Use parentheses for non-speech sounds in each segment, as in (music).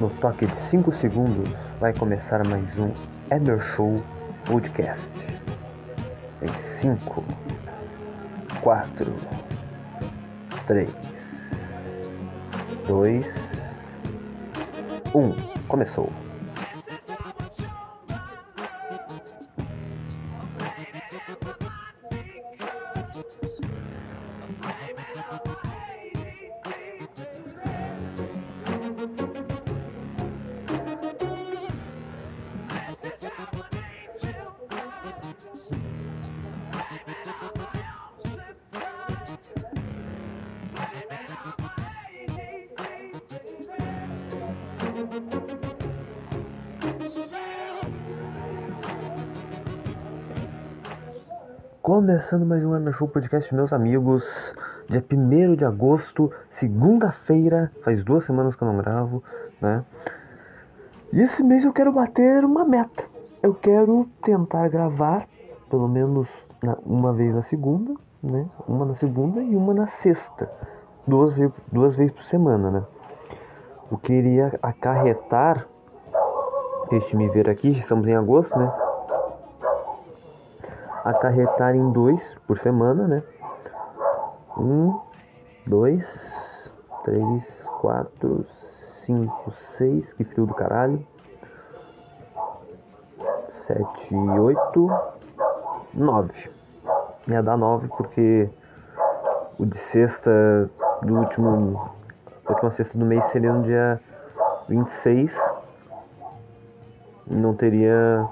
No toque de 5 segundos vai começar mais um Emer Show Podcast. Em 5, 4, 3, 2, 1. Começou. Começando mais um Ana Show Podcast, meus amigos. Dia 1 de agosto, segunda-feira. Faz duas semanas que eu não gravo, né? E esse mês eu quero bater uma meta. Eu quero tentar gravar, pelo menos na, uma vez na segunda, né? Uma na segunda e uma na sexta. Duas, duas vezes por semana, né? O que iria acarretar. Deixe me ver aqui, estamos em agosto, né? Acarretar em dois por semana, né? Um, dois, três, quatro, cinco, seis, que frio do caralho. Sete, oito, nove. Ia dar nove porque o de sexta do último. Última sexta do mês seria no dia 26. Não teria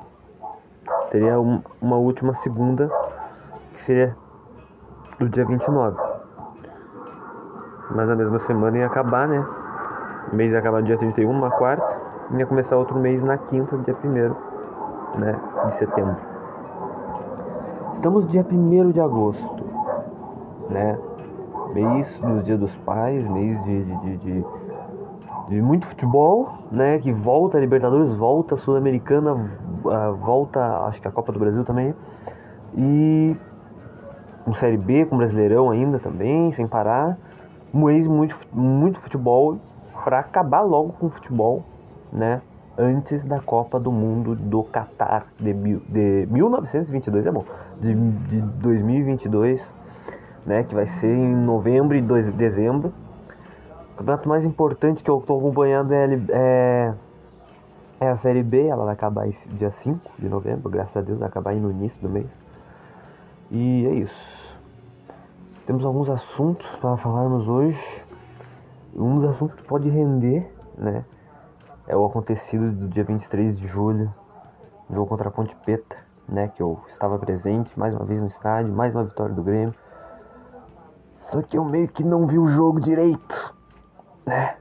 teria um, uma última segunda, que seria do dia 29. Mas na mesma semana ia acabar, né? O mês ia acabar dia 31, uma quarta, e ia começar outro mês na quinta, dia 1 né, de setembro. Estamos dia 1 de agosto, né? Mês dos Dia dos Pais, mês de, de, de, de de muito futebol, né? Que volta a Libertadores, volta a Sul-Americana, volta acho que a Copa do Brasil também. E um Série B com Brasileirão ainda também, sem parar. Um mês muito, muito futebol para acabar logo com o futebol, né? Antes da Copa do Mundo do Qatar de, de 1922, é bom, de, de 2022, né? Que vai ser em novembro e dezembro o campeonato mais importante que eu estou acompanhando é, é, é, a Série B, ela vai acabar dia 5 de novembro, graças a Deus, vai acabar aí no início do mês. E é isso. Temos alguns assuntos para falarmos hoje. Um dos assuntos que pode render, né, é o acontecido do dia 23 de julho, jogo contra a Ponte Preta, né, que eu estava presente mais uma vez no estádio, mais uma vitória do Grêmio. Só que eu meio que não vi o jogo direito né?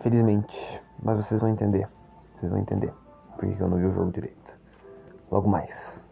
Felizmente. Mas vocês vão entender. Vocês vão entender. Porque eu não vi o jogo direito. Logo mais.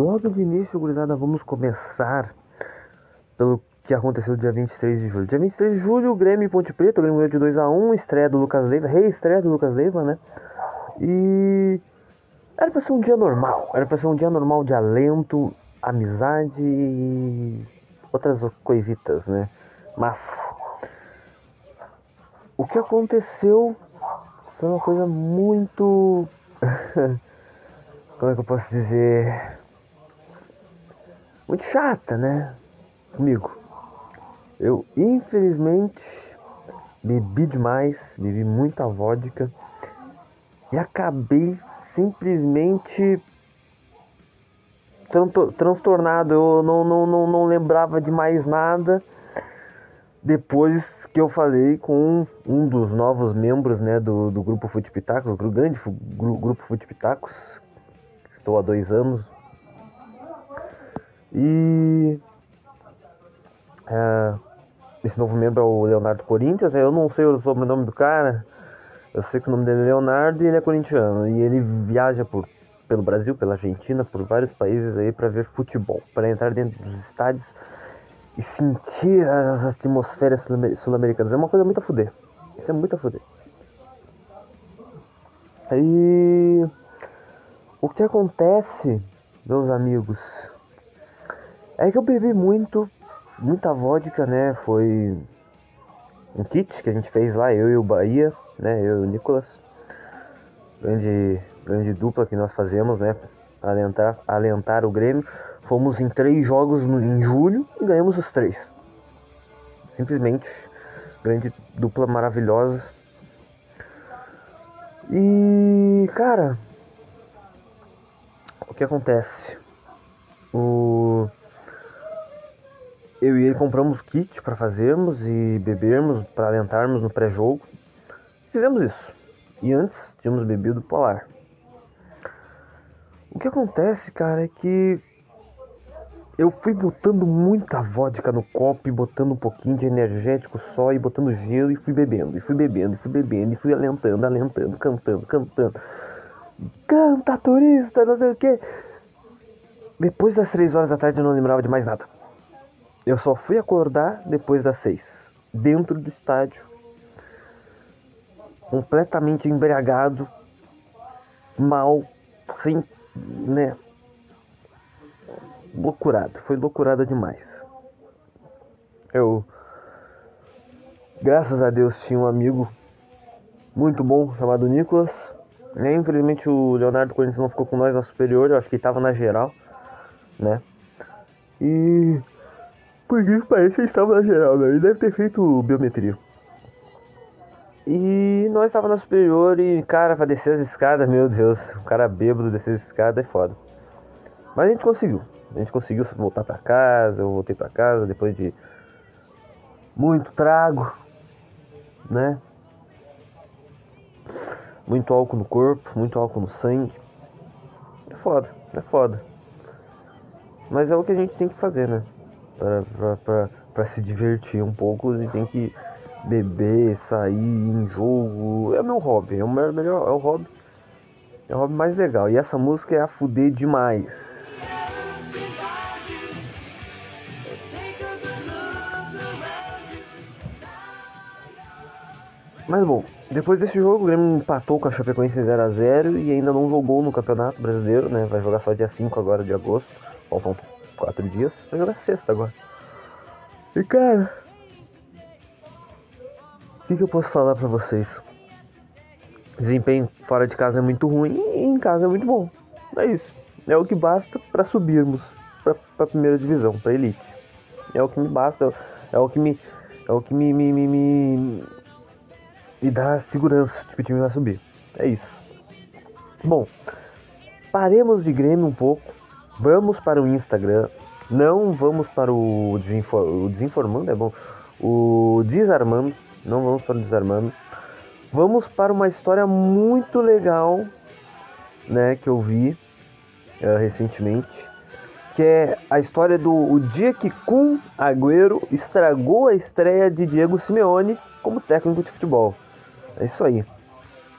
Logo de início, gurizada, vamos começar pelo que aconteceu dia 23 de julho. Dia 23 de julho, o Grêmio e Ponte Preta, o Grêmio ganhou de 2x1, estreia do Lucas Leiva, reestreia do Lucas Leiva, né? E era pra ser um dia normal, era pra ser um dia normal de alento, amizade e outras coisitas, né? Mas o que aconteceu foi uma coisa muito. (laughs) Como é que eu posso dizer? Muito chata, né? Comigo. Eu, infelizmente, bebi demais, bebi muita vodka e acabei simplesmente transtornado. Eu não, não, não, não lembrava de mais nada depois que eu falei com um dos novos membros né, do, do grupo Futipitacos, do grande grupo Futipitacos, estou há dois anos. E é, esse novo membro é o Leonardo Corinthians, eu não sei o sobrenome do cara, eu sei que o nome dele é Leonardo e ele é corintiano. E ele viaja por, pelo Brasil, pela Argentina, por vários países aí para ver futebol, para entrar dentro dos estádios e sentir as atmosferas sul-americanas. É uma coisa muito a fuder. Isso é muito a fuder. Aí. O que acontece, meus amigos, é que eu bebi muito, muita vodka, né? Foi um kit que a gente fez lá, eu e o Bahia, né? Eu e o Nicolas. Grande, grande dupla que nós fazemos, né? Alentar, alentar o Grêmio. Fomos em três jogos no, em julho e ganhamos os três. Simplesmente, grande dupla maravilhosa. E, cara, o que acontece? O eu e ele compramos kit para fazermos e bebermos, para alentarmos no pré-jogo. Fizemos isso. E antes tínhamos bebido polar. O que acontece, cara, é que eu fui botando muita vodka no copo e botando um pouquinho de energético só e botando gelo e fui bebendo, e fui bebendo, e fui bebendo, e fui alentando, alentando, cantando, cantando. Canta, turista, não sei o que. Depois das três horas da tarde eu não lembrava de mais nada. Eu só fui acordar depois das seis, dentro do estádio, completamente embriagado, mal, sem, né? Loucurado, foi loucurada demais. Eu, graças a Deus, tinha um amigo muito bom chamado Nicolas. Né? Infelizmente o Leonardo Corinthians não ficou com nós na superior, eu acho que ele tava na geral, né? E porque parece que estava na geral, né? Ele deve ter feito biometria. E nós estava na superior e, cara, pra descer as escadas, meu Deus, o cara bêbado descer as escadas é foda. Mas a gente conseguiu. A gente conseguiu voltar para casa, eu voltei para casa depois de muito trago, né? Muito álcool no corpo, muito álcool no sangue. É foda, é foda. Mas é o que a gente tem que fazer, né? Para se divertir um pouco, e tem que beber, sair em jogo. É meu hobby, é o melhor, é o hobby. É o hobby mais legal. E essa música é a fuder demais. Mas bom, depois desse jogo o Grêmio empatou com a Chapecoense 0x0 e ainda não jogou no Campeonato Brasileiro, né? Vai jogar só dia 5 agora de agosto. Faltam quatro dias. Vai jogar sexta agora. E cara. O que, que eu posso falar pra vocês? Desempenho fora de casa é muito ruim e em casa é muito bom. É isso. É o que basta para subirmos pra, pra primeira divisão, pra elite. É o que me basta, é o que me. É o que me, me, me, me, me dá segurança de que o time vai subir. É isso. Bom, paremos de Grêmio um pouco Vamos para o Instagram. Não vamos para o, o desinformando, é bom. O desarmando. Não vamos para o desarmando. Vamos para uma história muito legal, né, que eu vi uh, recentemente, que é a história do o dia que Kun Agüero estragou a estreia de Diego Simeone como técnico de futebol. É isso aí.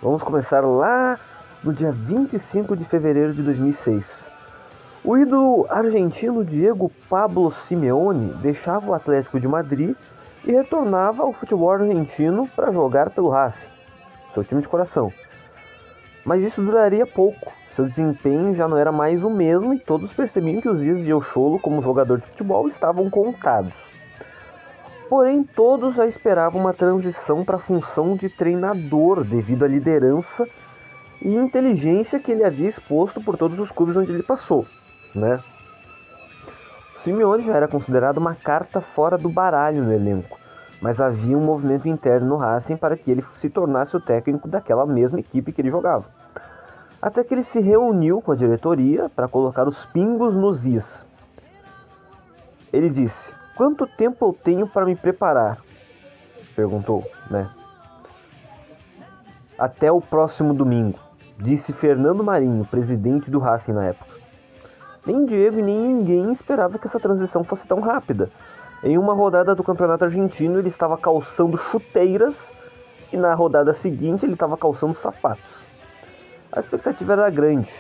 Vamos começar lá no dia 25 de fevereiro de 2006. O ídolo argentino Diego Pablo Simeone deixava o Atlético de Madrid e retornava ao futebol argentino para jogar pelo Racing, seu time de coração. Mas isso duraria pouco, seu desempenho já não era mais o mesmo e todos percebiam que os dias de El Cholo como jogador de futebol estavam contados. Porém, todos já esperavam uma transição para a função de treinador devido à liderança e inteligência que ele havia exposto por todos os clubes onde ele passou, né? Simeone já era considerado uma carta fora do baralho no elenco, mas havia um movimento interno no Racing para que ele se tornasse o técnico daquela mesma equipe que ele jogava. Até que ele se reuniu com a diretoria para colocar os pingos nos is. Ele disse: "Quanto tempo eu tenho para me preparar?" perguntou, né? Até o próximo domingo disse Fernando Marinho, presidente do Racing na época. Nem Diego e nem ninguém esperava que essa transição fosse tão rápida. Em uma rodada do Campeonato Argentino, ele estava calçando chuteiras e na rodada seguinte ele estava calçando sapatos. A expectativa era grande,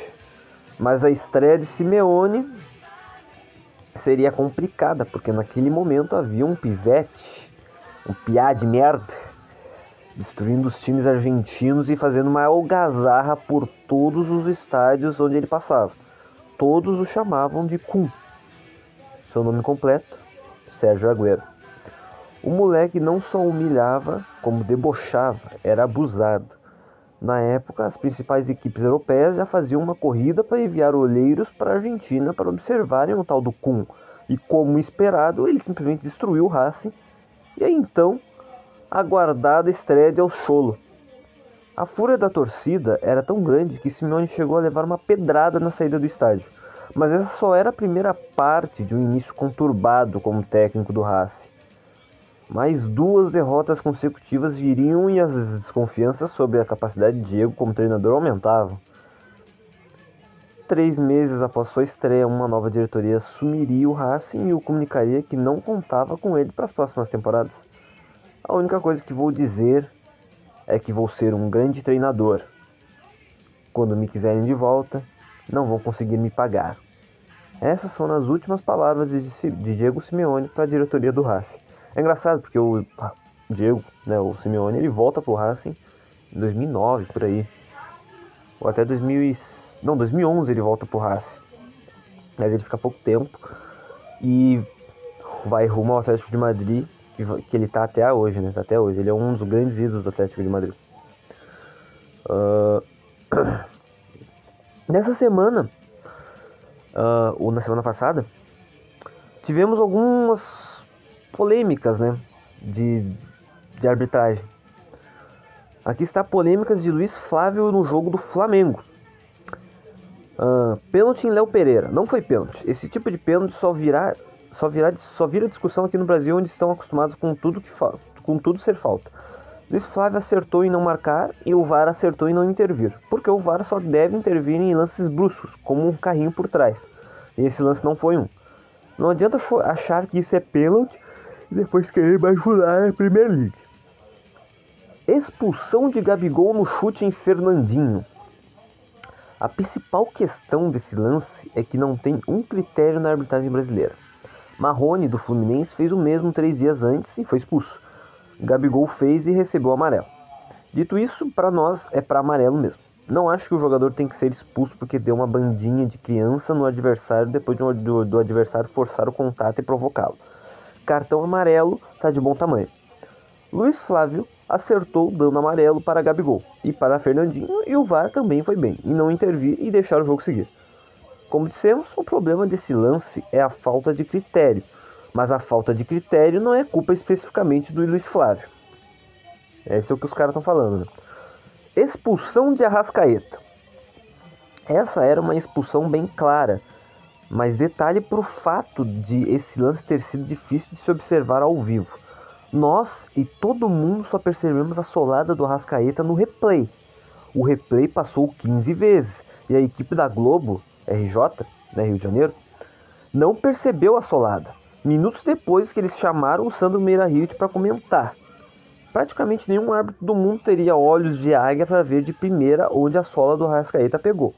mas a estreia de Simeone seria complicada, porque naquele momento havia um pivete, um piá de merda, destruindo os times argentinos e fazendo uma algazarra por todos os estádios onde ele passava. Todos o chamavam de Kun. Seu nome completo, Sérgio Agüero. O moleque não só humilhava, como debochava, era abusado. Na época, as principais equipes europeias já faziam uma corrida para enviar olheiros para a Argentina para observarem o tal do Kun. E como esperado, ele simplesmente destruiu o Racing. E aí então aguardada estreia de El Cholo. A fúria da torcida era tão grande que Simeone chegou a levar uma pedrada na saída do estádio. Mas essa só era a primeira parte de um início conturbado como técnico do Racing. Mais duas derrotas consecutivas viriam e as desconfianças sobre a capacidade de Diego como treinador aumentavam. Três meses após sua estreia, uma nova diretoria assumiria o Racing e o comunicaria que não contava com ele para as próximas temporadas. A única coisa que vou dizer é que vou ser um grande treinador. Quando me quiserem de volta, não vão conseguir me pagar. Essas foram as últimas palavras de, Diego Simeone para a diretoria do Racing. É engraçado porque o Diego, né, o Simeone, ele volta pro Racing em 2009, por aí. Ou até 2000 não, 2011 ele volta pro Racing. Mas ele fica pouco tempo e vai rumo ao Atlético de Madrid que, que ele tá até hoje, né? Tá até hoje. Ele é um dos grandes ídolos do Atlético de Madrid. Uh... (clears throat) Nessa semana, uh, ou na semana passada, tivemos algumas polêmicas, né? De, de arbitragem. Aqui está polêmicas de Luiz Flávio no jogo do Flamengo. Uh, pênalti em Léo Pereira. Não foi pênalti. Esse tipo de pênalti só virá só, só vira discussão aqui no Brasil, onde estão acostumados com tudo, que com tudo ser falta. Luiz Flávio acertou em não marcar e o VAR acertou em não intervir, porque o VAR só deve intervir em lances bruscos, como um carrinho por trás. E esse lance não foi um. Não adianta achar que isso é pênalti e depois querer bajular a Premier League. Expulsão de Gabigol no chute em Fernandinho. A principal questão desse lance é que não tem um critério na arbitragem brasileira. Marrone, do Fluminense, fez o mesmo três dias antes e foi expulso. Gabigol fez e recebeu amarelo. Dito isso, para nós é para amarelo mesmo. Não acho que o jogador tem que ser expulso porque deu uma bandinha de criança no adversário depois do, do adversário forçar o contato e provocá-lo. Cartão amarelo tá de bom tamanho. Luiz Flávio acertou dando amarelo para Gabigol e para Fernandinho e o VAR também foi bem em não intervir e deixar o jogo seguir. Como dissemos, o problema desse lance é a falta de critério, mas a falta de critério não é culpa especificamente do Luiz Flávio. Esse é o que os caras estão falando. Né? Expulsão de Arrascaeta. Essa era uma expulsão bem clara, mas detalhe para o fato de esse lance ter sido difícil de se observar ao vivo. Nós e todo mundo só percebemos a solada do Arrascaeta no replay. O replay passou 15 vezes e a equipe da Globo RJ, né, Rio de Janeiro, não percebeu a solada. Minutos depois que eles chamaram o Sandro Meira Hirt para comentar. Praticamente nenhum árbitro do mundo teria olhos de águia para ver de primeira onde a sola do Rascaeta pegou.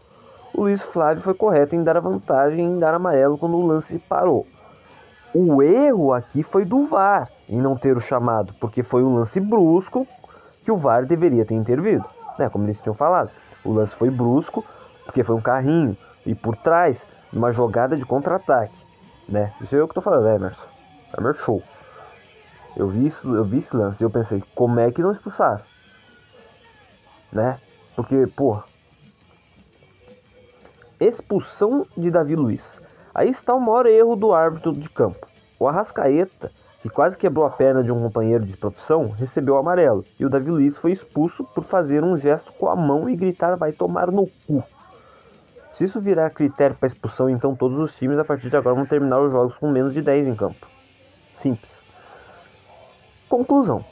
O Luiz Flávio foi correto em dar a vantagem e em dar amarelo quando o lance parou. O erro aqui foi do VAR em não ter o chamado, porque foi um lance brusco que o VAR deveria ter intervido. Né? Como eles tinham falado, o lance foi brusco, porque foi um carrinho, e por trás uma jogada de contra-ataque, né? Isso é o que tô falando, né, Emerson? Emerson show. Eu vi isso, eu vi esse lance e eu pensei, como é que não expulsaram? Né? Porque, pô. Expulsão de Davi Luiz. Aí está o maior erro do árbitro de campo. O Arrascaeta, que quase quebrou a perna de um companheiro de profissão, recebeu o amarelo. E o Davi Luiz foi expulso por fazer um gesto com a mão e gritar vai tomar no cu. Se isso virar critério para expulsão, então todos os times a partir de agora vão terminar os jogos com menos de 10 em campo. Simples. Conclusão: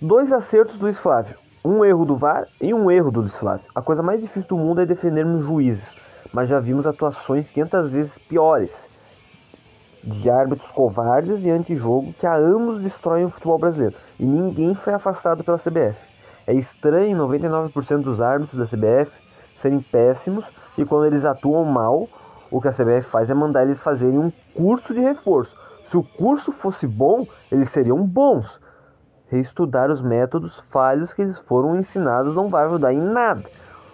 dois acertos do Luiz Flávio, um erro do VAR e um erro do Luiz Flávio. A coisa mais difícil do mundo é defendermos juízes, mas já vimos atuações 500 vezes piores de árbitros covardes e antijogo que há anos destroem o futebol brasileiro e ninguém foi afastado pela CBF. É estranho 99% dos árbitros da CBF serem péssimos e quando eles atuam mal, o que a CBF faz é mandar eles fazerem um curso de reforço. Se o curso fosse bom, eles seriam bons. Reestudar os métodos falhos que eles foram ensinados não vai ajudar em nada.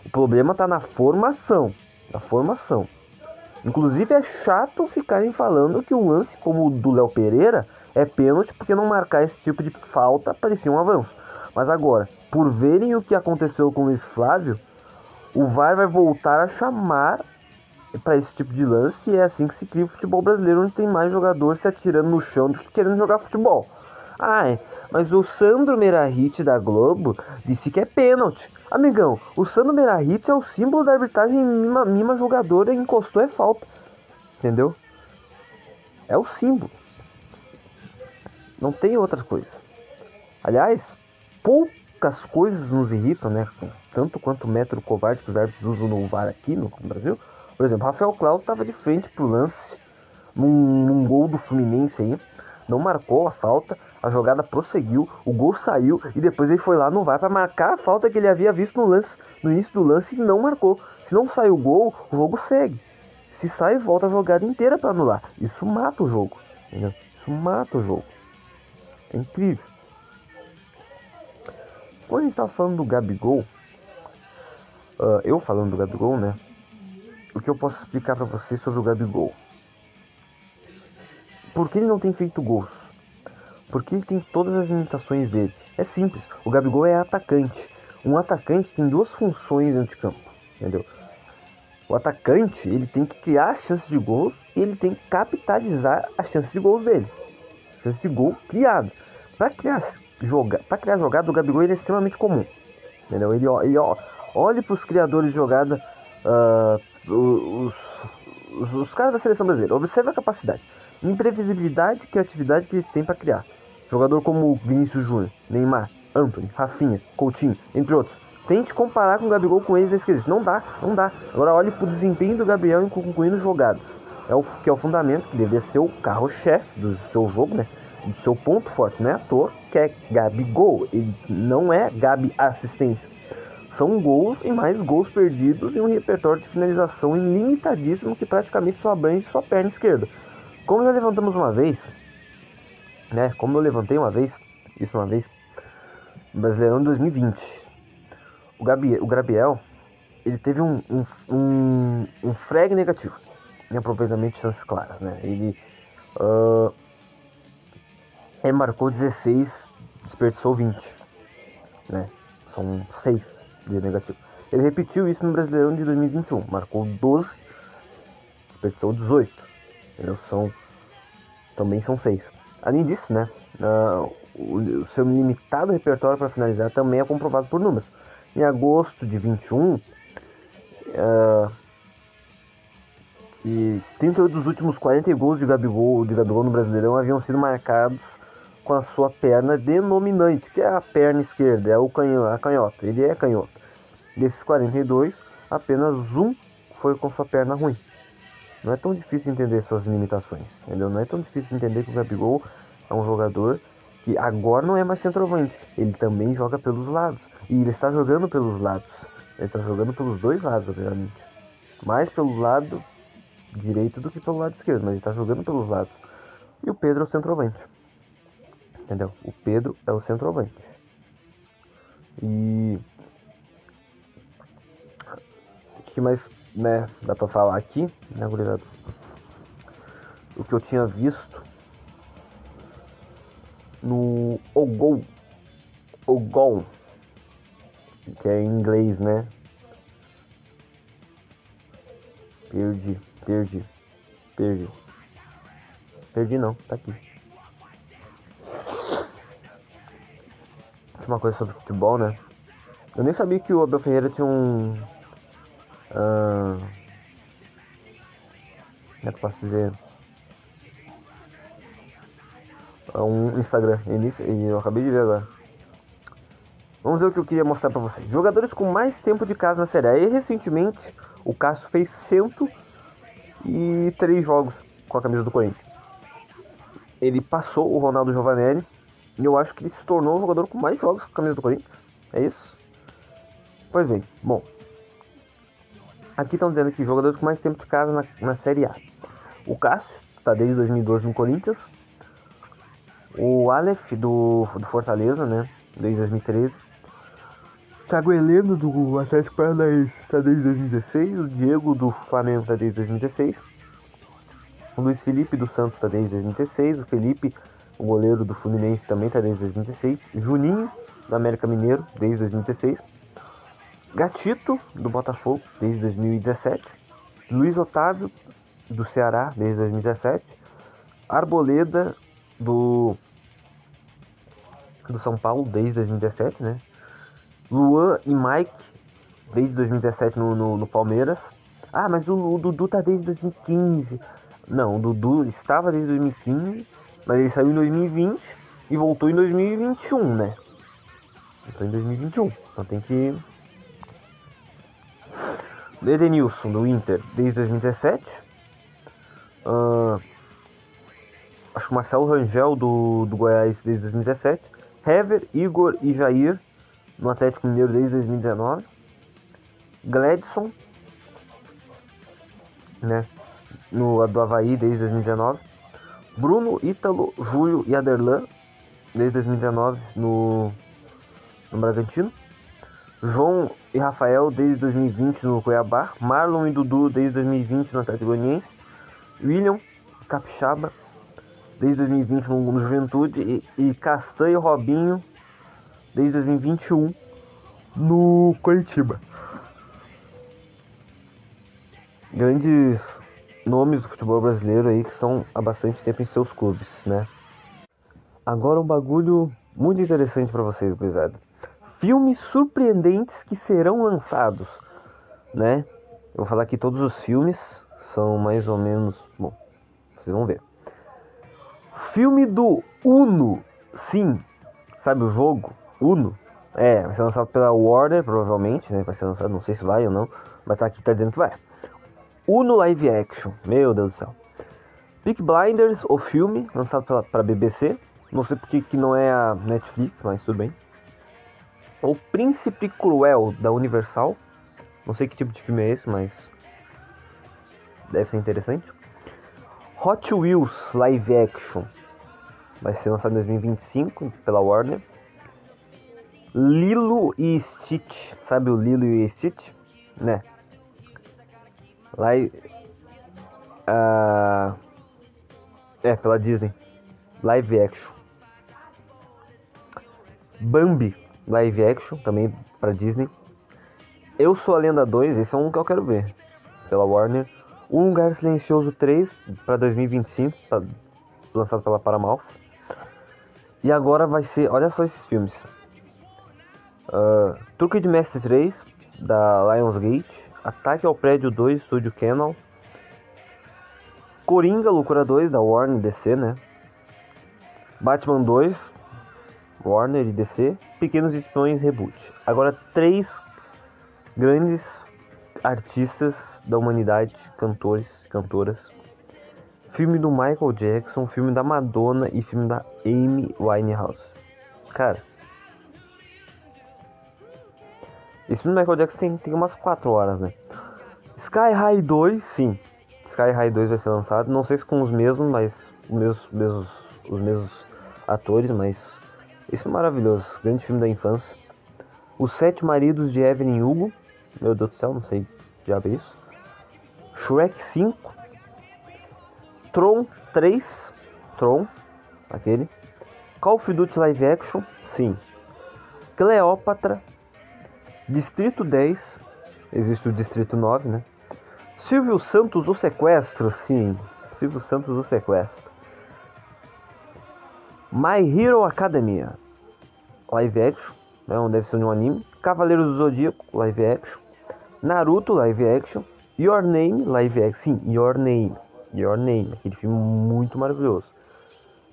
O problema está na formação. Na formação. Inclusive é chato ficarem falando que um lance como o do Léo Pereira é pênalti porque não marcar esse tipo de falta parecia um avanço. Mas agora, por verem o que aconteceu com o Luiz Flávio, o VAR vai voltar a chamar para esse tipo de lance e é assim que se cria o futebol brasileiro, onde tem mais jogador se atirando no chão do que querendo jogar futebol. Ah, é, mas o Sandro Merahit da Globo disse que é pênalti. Amigão, o Sandro Merahit é o símbolo da arbitragem mima, mima e encostou é falta. Entendeu? É o símbolo. Não tem outra coisa. Aliás, poucas coisas nos irritam, né? tanto quanto o método covarde que os árbitros usam no VAR aqui no Brasil. Por exemplo, Rafael Claus estava de frente pro lance num, num, gol do Fluminense aí, não marcou a falta, a jogada prosseguiu, o gol saiu e depois ele foi lá no VAR para marcar a falta que ele havia visto no lance, no início do lance e não marcou. Se não sai o gol, o jogo segue. Se sai, volta a jogada inteira para anular. Isso mata o jogo. Entendeu? Isso mata o jogo. É incrível. Quando a gente tá falando do Gabigol, uh, eu falando do Gabigol, né? O que eu posso explicar para vocês sobre o Gabigol? Por que ele não tem feito gols? Porque ele tem todas as limitações dele. É simples, o Gabigol é atacante. Um atacante tem duas funções dentro de campo, entendeu? O atacante, ele tem que criar chances de gols e ele tem que capitalizar as chances de gols dele. Chances de gol criado. Para criar, joga, pra criar jogada, o Gabigol ele é extremamente comum. Entendeu? Ele, ele, Olhe para os criadores de jogada, uh, os, os, os, caras da seleção brasileira. Observe a capacidade, imprevisibilidade e criatividade que eles têm para criar. Jogador como Vinícius Júnior, Neymar, Anthony, Rafinha, Coutinho, entre outros. Tente comparar com o Gabigol com eles da esquerda. Não dá, não dá. Agora olhe para o desempenho do Gabriel em concluindo jogadas. É o que é o fundamento, que deveria ser o carro-chefe do seu jogo, né? Do seu ponto forte, não é à que é Gabigol. Ele não é Gabi assistência. São gols e mais gols perdidos e um repertório de finalização ilimitadíssimo que praticamente só abrange sua perna esquerda. Como já levantamos uma vez, né? Como eu levantei uma vez, isso uma vez, Brasileirão de 2020. O Gabriel, o Gabriel ele teve um, um, um, um frag negativo em aproveitamento de chances claras, né? Ele, uh, marcou 16, desperdiçou 20, né? São 6 de negativo. Ele repetiu isso no Brasileirão de 2021, marcou 12, desperdiçou 18. Entendeu? São, também são 6. Além disso, né, o, seu limitado repertório para finalizar também é comprovado por números. Em agosto de 21, uh, e 38 dos últimos 40 gols de Gabigol, de Gabigol no Brasileirão haviam sido marcados com a sua perna denominante, que é a perna esquerda, é o canho, a canhota. Ele é canhoto. Desses 42, apenas um foi com sua perna ruim. Não é tão difícil entender suas limitações, entendeu? Não é tão difícil entender que o Gabigol é um jogador que agora não é mais centroavante, ele também joga pelos lados. E ele está jogando pelos lados. Ele está jogando pelos dois lados, obviamente. Mais pelo lado direito do que pelo lado esquerdo, mas ele está jogando pelos lados. E o Pedro é o centroavante. Entendeu? O Pedro é o centroavante. E o que mais né, dá pra falar aqui, né, gurizada? O que eu tinha visto no Ogol. Ogol. Que é em inglês, né? Perdi, perdi, perdi. Perdi não, tá aqui. Uma coisa sobre futebol, né? Eu nem sabia que o Abel Ferreira tinha um. Uh, como é que eu posso dizer? Um Instagram. Eu acabei de ver agora. Vamos ver o que eu queria mostrar pra vocês. Jogadores com mais tempo de casa na Série A. E recentemente o Cássio fez 103 jogos com a camisa do Corinthians. Ele passou o Ronaldo Giovanelli. E eu acho que ele se tornou o jogador com mais jogos com a camisa do Corinthians. É isso? Pois bem, bom. Aqui estão dizendo que jogadores com mais tempo de casa na, na Série A. O Cássio, está desde 2012 no Corinthians. O Aleph do, do Fortaleza, né? Desde 2013. Thiago Heleno do Atlético Paranaense está desde 2016. O Diego do Flamengo está desde 2016. O Luiz Felipe do Santos está desde 2016. O Felipe, o goleiro do Fluminense, também está desde 2016. Juninho do América Mineiro desde 2016. Gatito do Botafogo desde 2017. Luiz Otávio do Ceará desde 2017. Arboleda do do São Paulo desde 2017, né? Luan e Mike, desde 2017 no, no, no Palmeiras. Ah, mas o, o, Dudu tá desde 2015. Não, o Dudu estava desde 2015, mas ele saiu em 2020 e voltou em 2021, né? Voltou em 2021. Então tem que. Edenilson, do Inter, desde 2017. Uh, acho que Marcelo Rangel, do, do Goiás, desde 2017. Hever, Igor e Jair no Atlético Mineiro desde 2019. Gladson, né, no do Havaí desde 2019. Bruno, Ítalo, Júlio e Aderlan desde 2019 no, no Bragantino. João e Rafael desde 2020 no Cuiabá. Marlon e Dudu desde 2020 no Atlético Goianiense. William Capixaba desde 2020 no, Juventude. E, e Castanho e Robinho desde 2021 no Curitiba. Grandes nomes do futebol brasileiro aí que estão há bastante tempo em seus clubes, né? Agora um bagulho muito interessante para vocês, gurizada. Filmes surpreendentes que serão lançados, né? Eu vou falar que todos os filmes são mais ou menos, bom, vocês vão ver. Filme do Uno, sim, sabe o jogo? Uno. É, vai ser lançado pela Warner, provavelmente, né? Vai ser lançado, não sei se vai ou não, mas tá aqui, tá dizendo que vai. Uno Live Action, meu Deus do céu. Peak Blinders, o filme, lançado pela pra BBC. Não sei porque que não é a Netflix, mas tudo bem. O Príncipe Cruel, da Universal. Não sei que tipo de filme é esse, mas... Deve ser interessante. Hot Wheels Live Action. Vai ser lançado em 2025 pela Warner. Lilo e Stitch, sabe o Lilo e Stitch? Né? Lá uh, é pela Disney. Live action. Bambi, live action, também para Disney. Eu sou a Lenda 2, esse é um que eu quero ver. Pela Warner. O Lugar Silencioso 3 para 2025, tá lançado pela Paramount. E agora vai ser, olha só esses filmes. Uh, Truque de Mestre 3, da Lionsgate. Ataque ao Prédio 2, Studio Canal. Coringa, Loucura 2, da Warner DC, né? Batman 2, Warner e DC. Pequenos Espiões Reboot. Agora, três grandes artistas da humanidade, cantores, cantoras. Filme do Michael Jackson, filme da Madonna e filme da Amy Winehouse. Cara, Esse filme do Michael Jackson tem, tem umas 4 horas, né? Sky High 2, sim. Sky High 2 vai ser lançado. Não sei se com os mesmos, mas os mesmos, mesmos, os mesmos atores, mas esse é maravilhoso. Grande filme da infância. Os Sete Maridos de Evelyn Hugo. Meu Deus do céu, não sei já ver isso. Shrek 5. Tron 3. Tron, aquele. Call of Duty Live Action, sim. Cleópatra, Distrito 10, existe o Distrito 9, né? Silvio Santos o Sequestro, sim. Silvio Santos o Sequestro. My Hero Academia, live action, né, um deve ser um anime. Cavaleiros do Zodíaco, live action. Naruto, live action. Your Name, live action. Sim, Your Name. Your Name, aquele filme muito maravilhoso.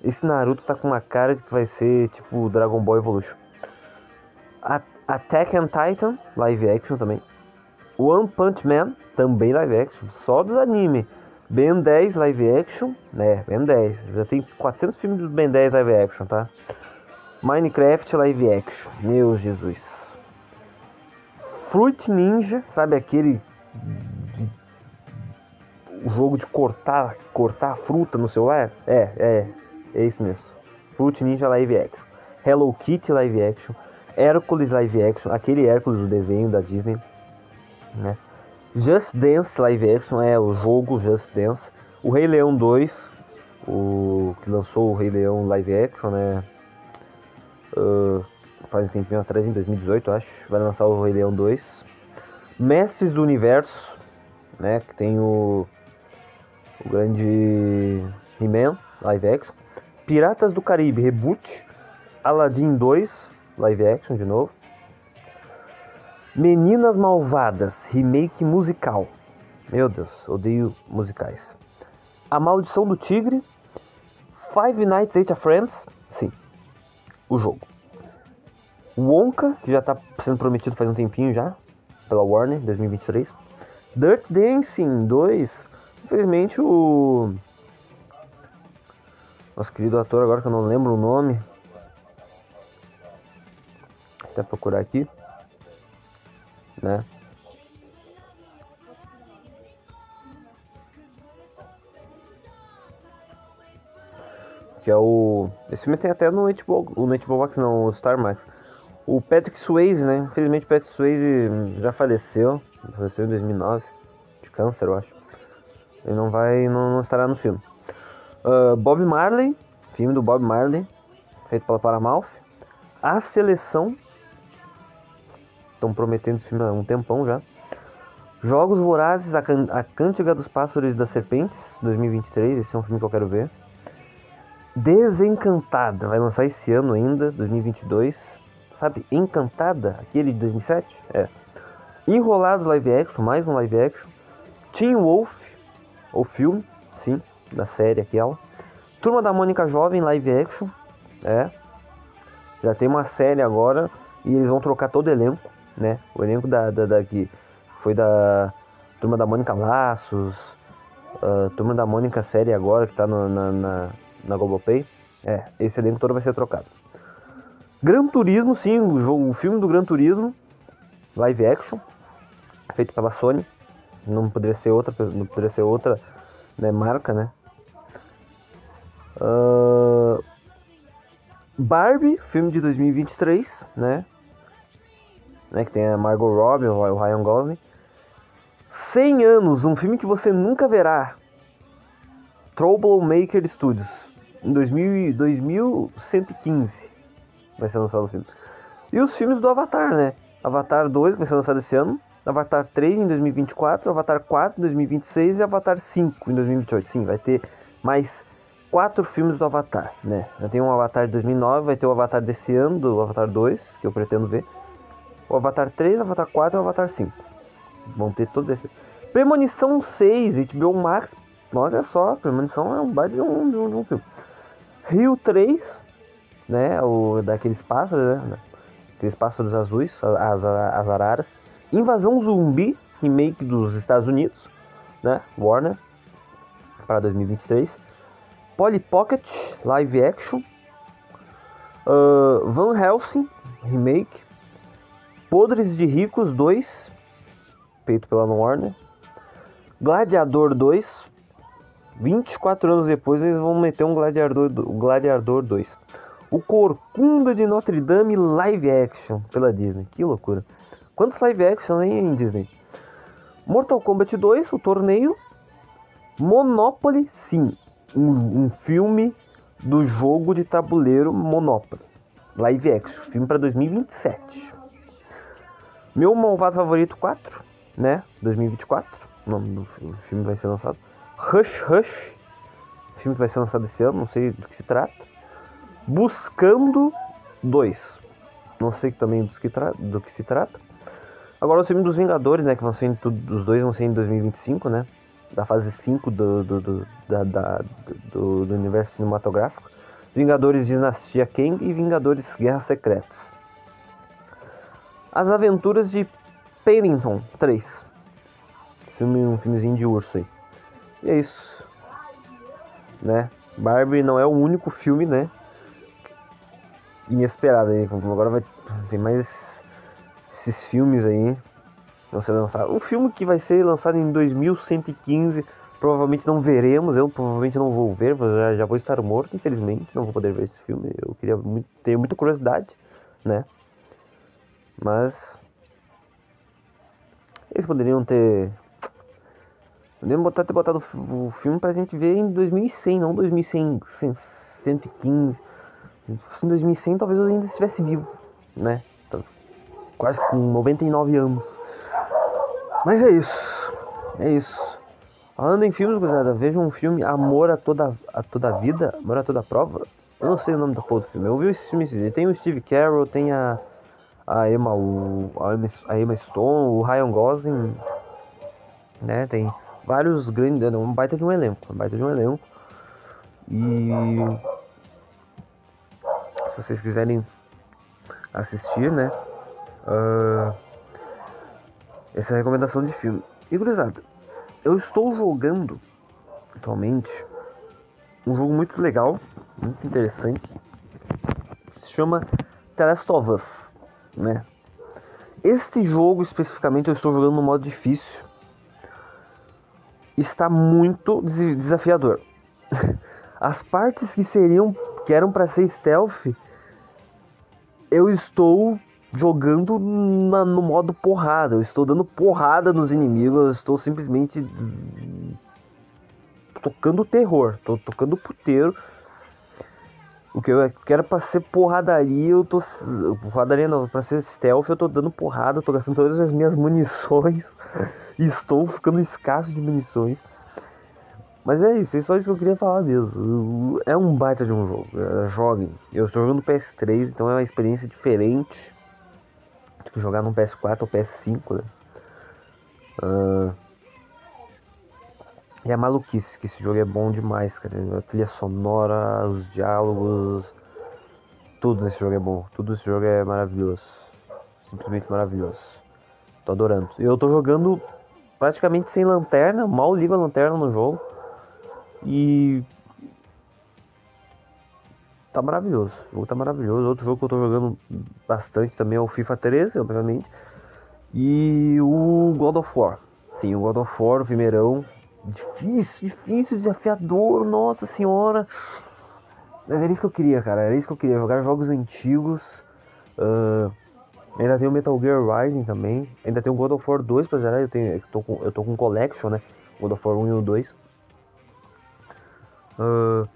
Esse Naruto tá com uma cara de que vai ser tipo Dragon Ball Evolution. Attack on Titan, live action também. One Punch Man, também live action, só dos anime. Ben 10 live action, né? Ben 10. Já tem 400 filmes do Ben 10 live action, tá? Minecraft live action. Meu Jesus. Fruit Ninja, sabe aquele o jogo de cortar, cortar fruta no celular? É, é, é esse mesmo. Fruit Ninja live action. Hello Kitty live action. Hércules live action, aquele Hércules do desenho da Disney, né? Just Dance live action é o jogo Just Dance. O Rei Leão 2, o que lançou o Rei Leão live action, né? Uh, faz um tempinho atrás, em 2018, acho. Vai lançar o Rei Leão 2. Mestres do Universo, né? Que tem o, o grande He-Man live action. Piratas do Caribe Reboot. Aladdin 2 live action de novo. Meninas Malvadas, remake musical. Meu Deus, odeio musicais. A Maldição do Tigre. Five Nights at Friends. Sim, o jogo. Wonka, que já está sendo prometido faz um tempinho já, pela Warner, 2023. Dirt Dancing 2. Infelizmente o. Nosso querido ator, agora que eu não lembro o nome. Até procurar aqui né? Que é o. Esse filme tem até no HBO, o HBO Max, não, o Star Max. O Patrick Swayze, né? Infelizmente, o Patrick Swayze já faleceu. Faleceu em 2009, de câncer, eu acho. Ele não vai, não, não estará no filme. Uh, Bob Marley, filme do Bob Marley, feito pela Paramount. A Seleção, estão prometendo esse filme há um tempão já. Jogos Vorazes, a, Can a Cântiga dos Pássaros e das Serpentes, 2023, esse é um filme que eu quero ver. Desencantada, vai lançar esse ano ainda, 2022. Sabe, Encantada, aquele de 2007? É. Enrolados live action, mais um live action. Teen Wolf, o filme, sim, da série aquela. Turma da Mônica Jovem, live action, é. Já tem uma série agora e eles vão trocar todo o elenco né? O elenco da, da, da que foi da Turma da Mônica Laços, uh, Turma da Mônica série agora que tá no, na, na, na Globoplay. É, esse elenco todo vai ser trocado. Gran Turismo, sim, o, jogo, o filme do Gran Turismo, live action, feito pela Sony. Não poderia ser outra, não poderia ser outra né, marca, né? Uh, Barbie, filme de 2023, né? Né, que tem a Margot Robbie, o Ryan Gosling. 100 anos, um filme que você nunca verá. Troublemaker Studios, em 2000, 2115 vai ser lançado o filme. E os filmes do Avatar, né? Avatar 2 vai ser lançado esse ano, Avatar 3 em 2024, Avatar 4 em 2026 e Avatar 5 em 2028. Sim, vai ter mais quatro filmes do Avatar, né? Já tem um Avatar de 2009, vai ter o Avatar desse ano, do Avatar 2, que eu pretendo ver o Avatar 3, o Avatar 4 e o Avatar 5. Vão ter todos esses. Premonição 6, HBO Max. Olha só, Premonição é um baita de um, de um, de um filme. Rio 3, né? O daqueles pássaros, né? Aqueles pássaros azuis, as, as araras. Invasão Zumbi, remake dos Estados Unidos, né? Warner, para 2023. Polly Pocket, live action. Uh, Van Helsing, remake. Podres de Ricos 2, feito pela Warner. Gladiador 2, 24 anos depois eles vão meter um Gladiador, Gladiador 2. O Corcunda de Notre Dame live action pela Disney. Que loucura. Quantos live action em Disney? Mortal Kombat 2, o torneio. Monopoly, sim. Um, um filme do jogo de tabuleiro Monopoly. Live action, filme para 2027. Meu malvado favorito 4, né? 2024. O nome do filme vai ser lançado. Rush Rush. Filme que vai ser lançado esse ano, não sei do que se trata. Buscando 2. Não sei também do que, do que se trata. Agora o filme dos Vingadores, né? Que vão ser em os dois vão ser em 2025, né? Da fase 5 do, do, do, da, da, do, do universo cinematográfico. Vingadores Dinastia Kang e Vingadores Guerras Secretas. As Aventuras de Paddington 3. Filme, um filmezinho de urso aí. E é isso. Né? Barbie não é o único filme, né? Inesperado aí. Agora vai ter mais esses filmes aí. Vão ser lançados. Um filme que vai ser lançado em 2115. Provavelmente não veremos. Eu provavelmente não vou ver. Já, já vou estar morto, infelizmente. Não vou poder ver esse filme. Eu queria muito, tenho muita curiosidade, né? Mas. Eles poderiam ter Podemos botar, ter botado o filme pra gente ver em 2100, não 2100, 115. Se em 2100, talvez eu ainda estivesse vivo, né? Quase com 99 anos. Mas é isso. É isso. Falando em filmes, gurizada, vejam um filme Amor a toda, a toda Vida, Amor a toda Prova. Eu não sei o nome da porra do filme. Eu vi esse filme Tem o Steve Carroll, tem a, a, Emma, o, a, Emma, Stone, o Ryan Gosling, né? Tem vários grandes, um baita de um elenco, um baita de um elenco. E se vocês quiserem assistir, né? Uh, essa é a recomendação de filme. E gurizada, eu estou jogando atualmente um jogo muito legal, muito interessante. Se chama The Last of Us, né? Este jogo especificamente eu estou jogando no modo difícil está muito desafiador. (laughs) As partes que seriam que eram para ser stealth, eu estou jogando na, no modo porrada. Eu estou dando porrada nos inimigos. Eu estou simplesmente tocando terror. Estou tocando puteiro. O que eu quero pra ser porradaria, eu tô. Porradaria não, pra ser stealth, eu tô dando porrada, tô gastando todas as minhas (laughs) munições. Estou ficando escasso de munições. Mas é isso, é só isso que eu queria falar mesmo. É um baita de um jogo. É, joguem. Eu estou jogando PS3, então é uma experiência diferente do que jogar no PS4 ou PS5, né? Uh, e a maluquice que esse jogo é bom demais, cara. A trilha sonora, os diálogos, tudo nesse jogo é bom. Tudo nesse jogo é maravilhoso. Simplesmente maravilhoso. Tô adorando. Eu tô jogando praticamente sem lanterna, mal ligo a lanterna no jogo. E tá maravilhoso. O jogo tá maravilhoso. Outro jogo que eu tô jogando bastante também é o FIFA 13, obviamente. E o God of War. Sim, o God of War, o primeirão. Difícil, difícil, desafiador, nossa senhora. Mas era isso que eu queria, cara. Era isso que eu queria. Jogar jogos antigos. Uh, Ainda tem o Metal Gear Rising também. Ainda tem o God of War 2 pra zerar. Eu, tenho, eu, tô com, eu tô com Collection, né? God of War 1 e o 2. Uh,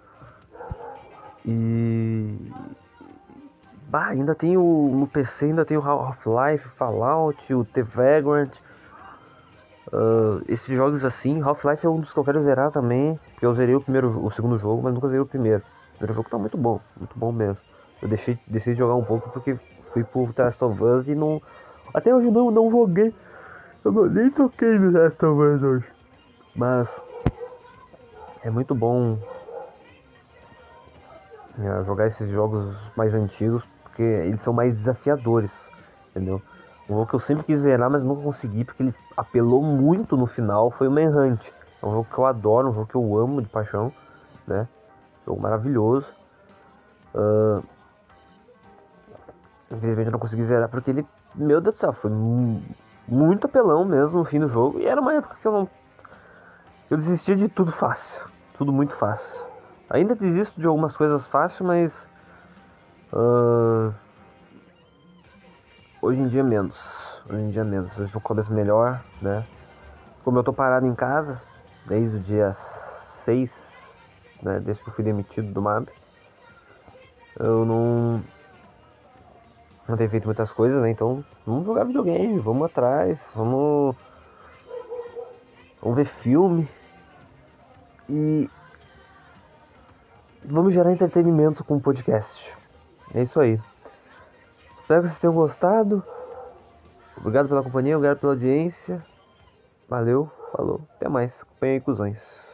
e. Bah, ainda tem o. No PC ainda tem o Half-Life, Fallout, o The Vagrant. Uh, esses jogos assim, Half-Life é um dos que eu quero zerar também. Porque eu zerei o primeiro, o segundo jogo, mas nunca zerei o primeiro. O primeiro jogo tá muito bom, muito bom mesmo. Eu deixei, deixei de jogar um pouco porque fui pro Last of Us e não. Até hoje não, não joguei. Eu não, nem toquei no Last of Us hoje. Mas é muito bom é, jogar esses jogos mais antigos porque eles são mais desafiadores, entendeu? Um jogo que eu sempre quis zerar, mas nunca consegui porque ele apelou muito no final foi o Manhunt. É um jogo que eu adoro, um jogo que eu amo de paixão, né? Jogo maravilhoso. Uh, Infelizmente eu não consegui zerar porque ele, meu Deus do céu, foi muito apelão mesmo no fim do jogo. E era uma época que eu não. Eu desistia de tudo fácil. Tudo muito fácil. Ainda desisto de algumas coisas fácil, mas. Uh, hoje em dia menos. Hoje em dia menos. Hoje eu começo melhor, né? Como eu tô parado em casa, desde o dia 6, né? Desde que eu fui demitido do MAB. Eu não. Não tenho feito muitas coisas, né? Então, vamos jogar videogame, vamos atrás, vamos. Vamos ver filme. E. Vamos gerar entretenimento com o podcast. É isso aí. Espero que vocês tenham gostado. Obrigado pela companhia, obrigado pela audiência. Valeu, falou, até mais. Acompanhe aí, cuzões.